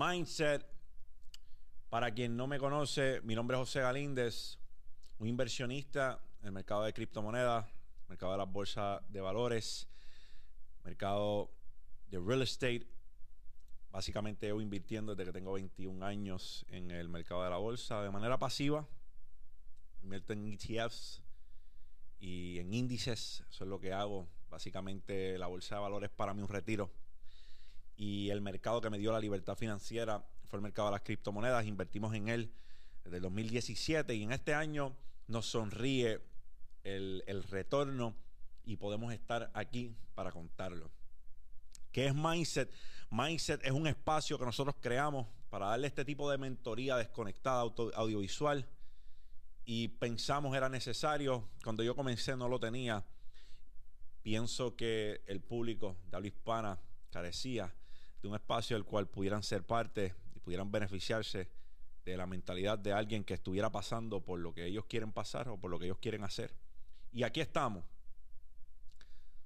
Mindset. Para quien no me conoce, mi nombre es José Galíndez, un inversionista en el mercado de criptomonedas, mercado de las bolsas de valores, mercado de real estate. Básicamente llevo invirtiendo desde que tengo 21 años en el mercado de la bolsa de manera pasiva. Invierto en ETFs y en índices. Eso es lo que hago. Básicamente la bolsa de valores para mí un retiro. Y el mercado que me dio la libertad financiera fue el mercado de las criptomonedas. Invertimos en él desde el 2017 y en este año nos sonríe el, el retorno y podemos estar aquí para contarlo. ¿Qué es Mindset? Mindset es un espacio que nosotros creamos para darle este tipo de mentoría desconectada audiovisual y pensamos era necesario. Cuando yo comencé no lo tenía. Pienso que el público de habla hispana carecía de un espacio del cual pudieran ser parte y pudieran beneficiarse de la mentalidad de alguien que estuviera pasando por lo que ellos quieren pasar o por lo que ellos quieren hacer. Y aquí estamos.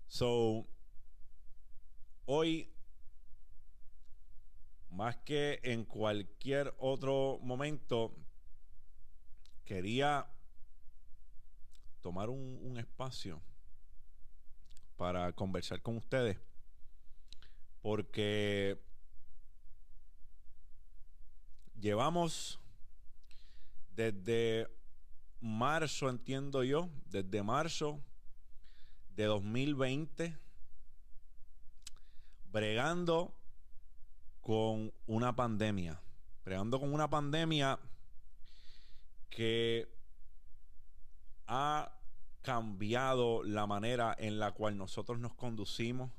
So, hoy, más que en cualquier otro momento, quería tomar un, un espacio para conversar con ustedes. Porque llevamos desde marzo, entiendo yo, desde marzo de 2020, bregando con una pandemia, bregando con una pandemia que ha cambiado la manera en la cual nosotros nos conducimos,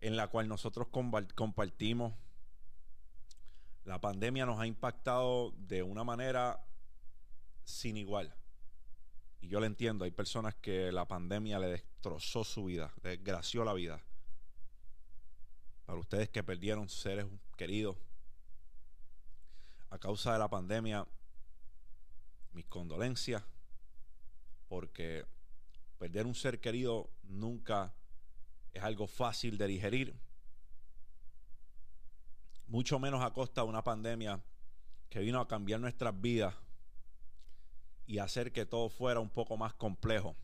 en la cual nosotros compartimos. La pandemia nos ha impactado de una manera sin igual. Y yo lo entiendo, hay personas que la pandemia le destrozó su vida, le desgració la vida. Para ustedes que perdieron seres queridos a causa de la pandemia, mis condolencias, porque perder un ser querido nunca es algo fácil de digerir, mucho menos a costa de una pandemia que vino a cambiar nuestras vidas y hacer que todo fuera un poco más complejo.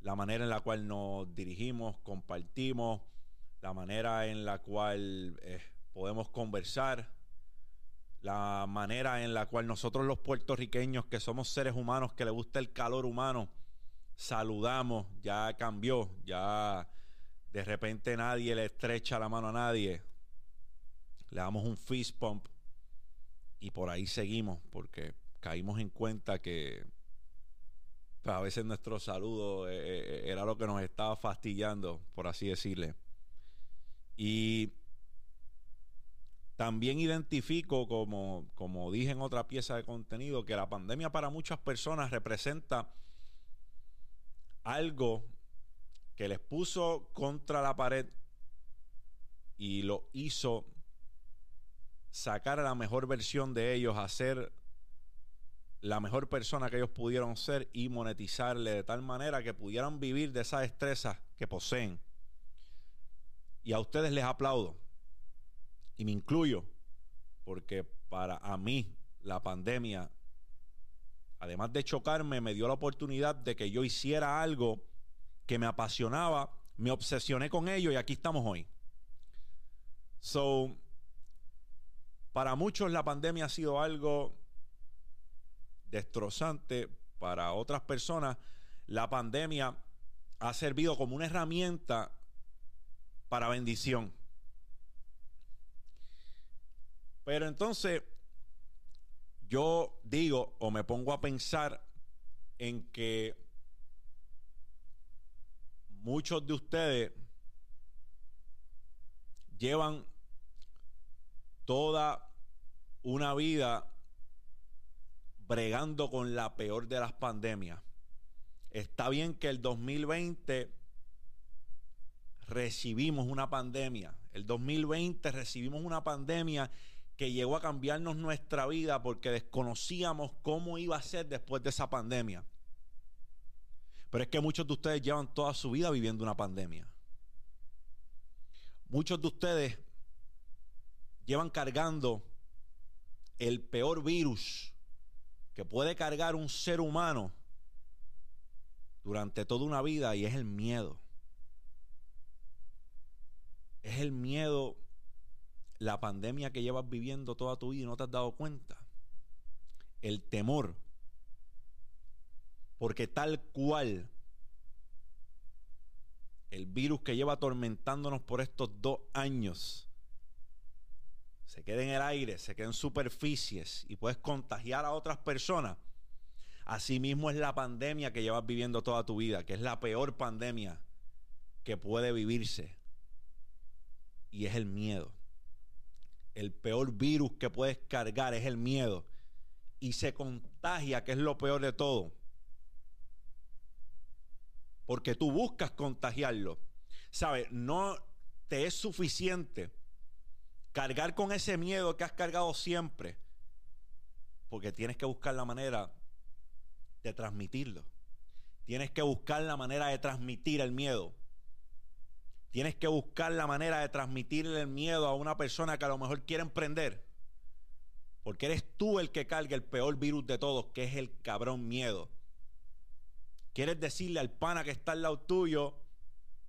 La manera en la cual nos dirigimos, compartimos, la manera en la cual eh, podemos conversar, la manera en la cual nosotros los puertorriqueños, que somos seres humanos, que le gusta el calor humano, saludamos, ya cambió, ya de repente nadie le estrecha la mano a nadie, le damos un fist pump y por ahí seguimos, porque caímos en cuenta que pues, a veces nuestro saludo eh, eh, era lo que nos estaba fastidiando, por así decirle. Y también identifico, como, como dije en otra pieza de contenido, que la pandemia para muchas personas representa algo que les puso contra la pared y lo hizo sacar a la mejor versión de ellos, hacer la mejor persona que ellos pudieron ser y monetizarle de tal manera que pudieran vivir de esa destreza que poseen. Y a ustedes les aplaudo. Y me incluyo, porque para a mí la pandemia, además de chocarme, me dio la oportunidad de que yo hiciera algo que me apasionaba, me obsesioné con ello y aquí estamos hoy. So, para muchos la pandemia ha sido algo destrozante para otras personas, la pandemia ha servido como una herramienta para bendición. Pero entonces yo digo o me pongo a pensar en que muchos de ustedes llevan toda una vida bregando con la peor de las pandemias. Está bien que el 2020 recibimos una pandemia. El 2020 recibimos una pandemia que llegó a cambiarnos nuestra vida porque desconocíamos cómo iba a ser después de esa pandemia. Pero es que muchos de ustedes llevan toda su vida viviendo una pandemia. Muchos de ustedes llevan cargando el peor virus que puede cargar un ser humano durante toda una vida y es el miedo. Es el miedo, la pandemia que llevas viviendo toda tu vida y no te has dado cuenta. El temor. Porque tal cual el virus que lleva atormentándonos por estos dos años se queda en el aire, se queda en superficies y puedes contagiar a otras personas. Asimismo es la pandemia que llevas viviendo toda tu vida, que es la peor pandemia que puede vivirse. Y es el miedo. El peor virus que puedes cargar es el miedo. Y se contagia, que es lo peor de todo porque tú buscas contagiarlo. ¿Sabes? No te es suficiente cargar con ese miedo que has cargado siempre, porque tienes que buscar la manera de transmitirlo. Tienes que buscar la manera de transmitir el miedo. Tienes que buscar la manera de transmitir el miedo a una persona que a lo mejor quiere emprender. Porque eres tú el que carga el peor virus de todos, que es el cabrón miedo. Quieres decirle al pana que está al lado tuyo,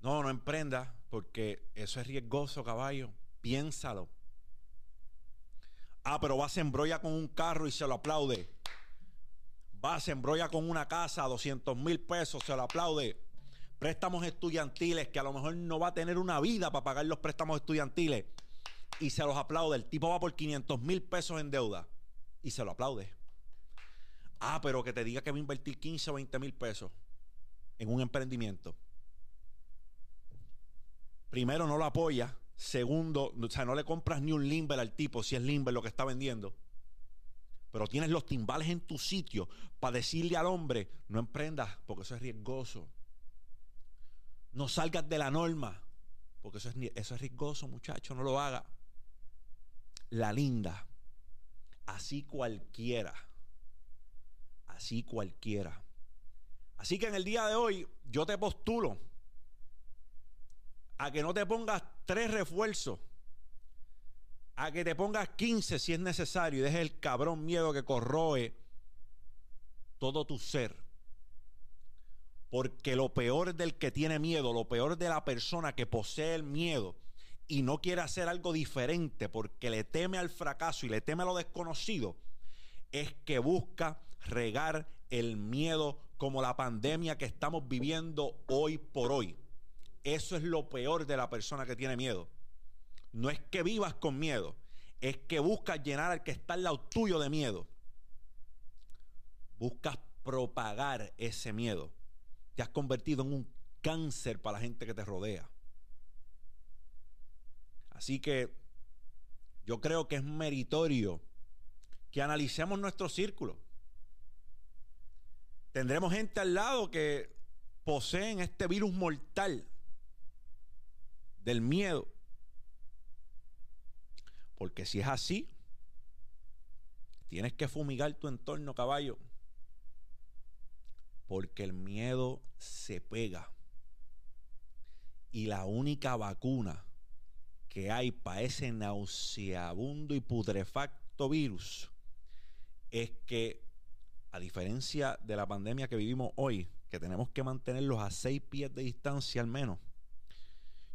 no, no emprenda, porque eso es riesgoso, caballo. Piénsalo. Ah, pero va se embrolla con un carro y se lo aplaude. Va se embrolla con una casa a 200 mil pesos, se lo aplaude. Préstamos estudiantiles que a lo mejor no va a tener una vida para pagar los préstamos estudiantiles y se los aplaude. El tipo va por 500 mil pesos en deuda y se lo aplaude. Ah, pero que te diga que va a invertir 15 o 20 mil pesos en un emprendimiento. Primero, no lo apoya. Segundo, o sea, no le compras ni un limber al tipo si es limber lo que está vendiendo. Pero tienes los timbales en tu sitio para decirle al hombre, no emprendas porque eso es riesgoso. No salgas de la norma porque eso es, eso es riesgoso, muchacho, no lo haga. La linda, así cualquiera así cualquiera. Así que en el día de hoy yo te postulo a que no te pongas tres refuerzos, a que te pongas 15 si es necesario y dejes el cabrón miedo que corroe todo tu ser. Porque lo peor del que tiene miedo, lo peor de la persona que posee el miedo y no quiere hacer algo diferente porque le teme al fracaso y le teme a lo desconocido, es que busca regar el miedo como la pandemia que estamos viviendo hoy por hoy. Eso es lo peor de la persona que tiene miedo. No es que vivas con miedo, es que buscas llenar al que está al lado tuyo de miedo. Buscas propagar ese miedo. Te has convertido en un cáncer para la gente que te rodea. Así que yo creo que es meritorio que analicemos nuestro círculo. Tendremos gente al lado que poseen este virus mortal del miedo. Porque si es así, tienes que fumigar tu entorno, caballo. Porque el miedo se pega. Y la única vacuna que hay para ese nauseabundo y putrefacto virus es que a diferencia de la pandemia que vivimos hoy, que tenemos que mantenerlos a seis pies de distancia al menos,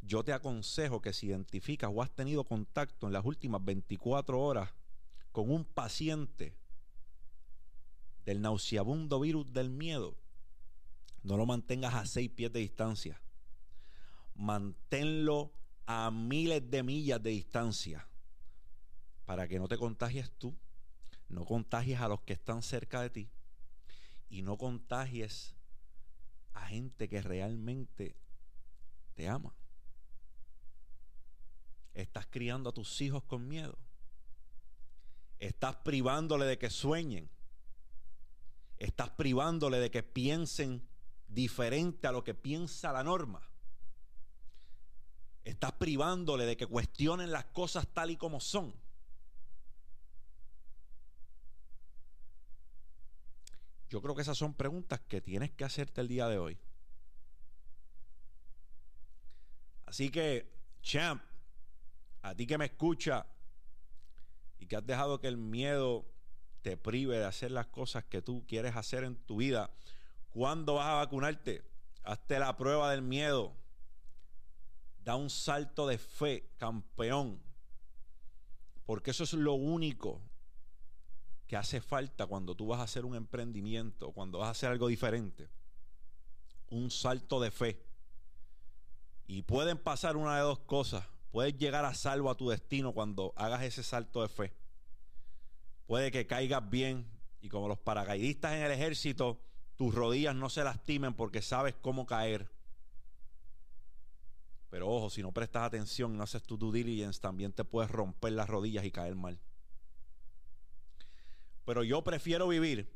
yo te aconsejo que si identificas o has tenido contacto en las últimas 24 horas con un paciente del nauseabundo virus del miedo, no lo mantengas a seis pies de distancia. Manténlo a miles de millas de distancia para que no te contagies tú no contagies a los que están cerca de ti y no contagies a gente que realmente te ama. Estás criando a tus hijos con miedo. Estás privándole de que sueñen. Estás privándole de que piensen diferente a lo que piensa la norma. Estás privándole de que cuestionen las cosas tal y como son. Yo creo que esas son preguntas que tienes que hacerte el día de hoy. Así que, champ, a ti que me escucha, y que has dejado que el miedo te prive de hacer las cosas que tú quieres hacer en tu vida, ¿cuándo vas a vacunarte? Hazte la prueba del miedo. Da un salto de fe, campeón. Porque eso es lo único que hace falta cuando tú vas a hacer un emprendimiento, cuando vas a hacer algo diferente. Un salto de fe. Y pueden pasar una de dos cosas. Puedes llegar a salvo a tu destino cuando hagas ese salto de fe. Puede que caigas bien y como los paracaidistas en el ejército, tus rodillas no se lastimen porque sabes cómo caer. Pero ojo, si no prestas atención y no haces tu due diligence, también te puedes romper las rodillas y caer mal. Pero yo prefiero vivir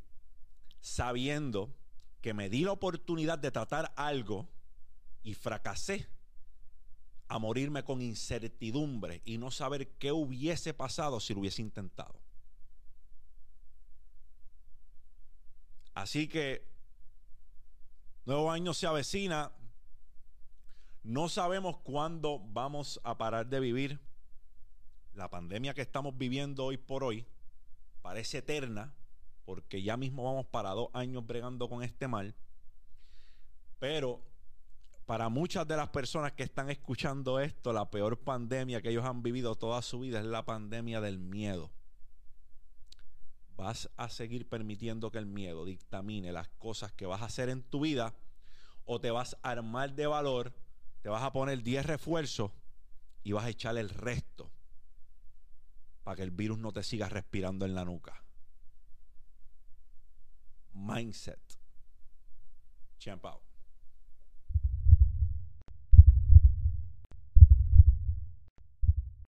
sabiendo que me di la oportunidad de tratar algo y fracasé a morirme con incertidumbre y no saber qué hubiese pasado si lo hubiese intentado. Así que nuevo año se avecina. No sabemos cuándo vamos a parar de vivir. La pandemia que estamos viviendo hoy por hoy parece eterna, porque ya mismo vamos para dos años bregando con este mal. Pero para muchas de las personas que están escuchando esto, la peor pandemia que ellos han vivido toda su vida es la pandemia del miedo. ¿Vas a seguir permitiendo que el miedo dictamine las cosas que vas a hacer en tu vida? ¿O te vas a armar de valor, te vas a poner 10 refuerzos y vas a echar el resto para que el virus no te siga respirando en la nuca? Mindset. Champ out.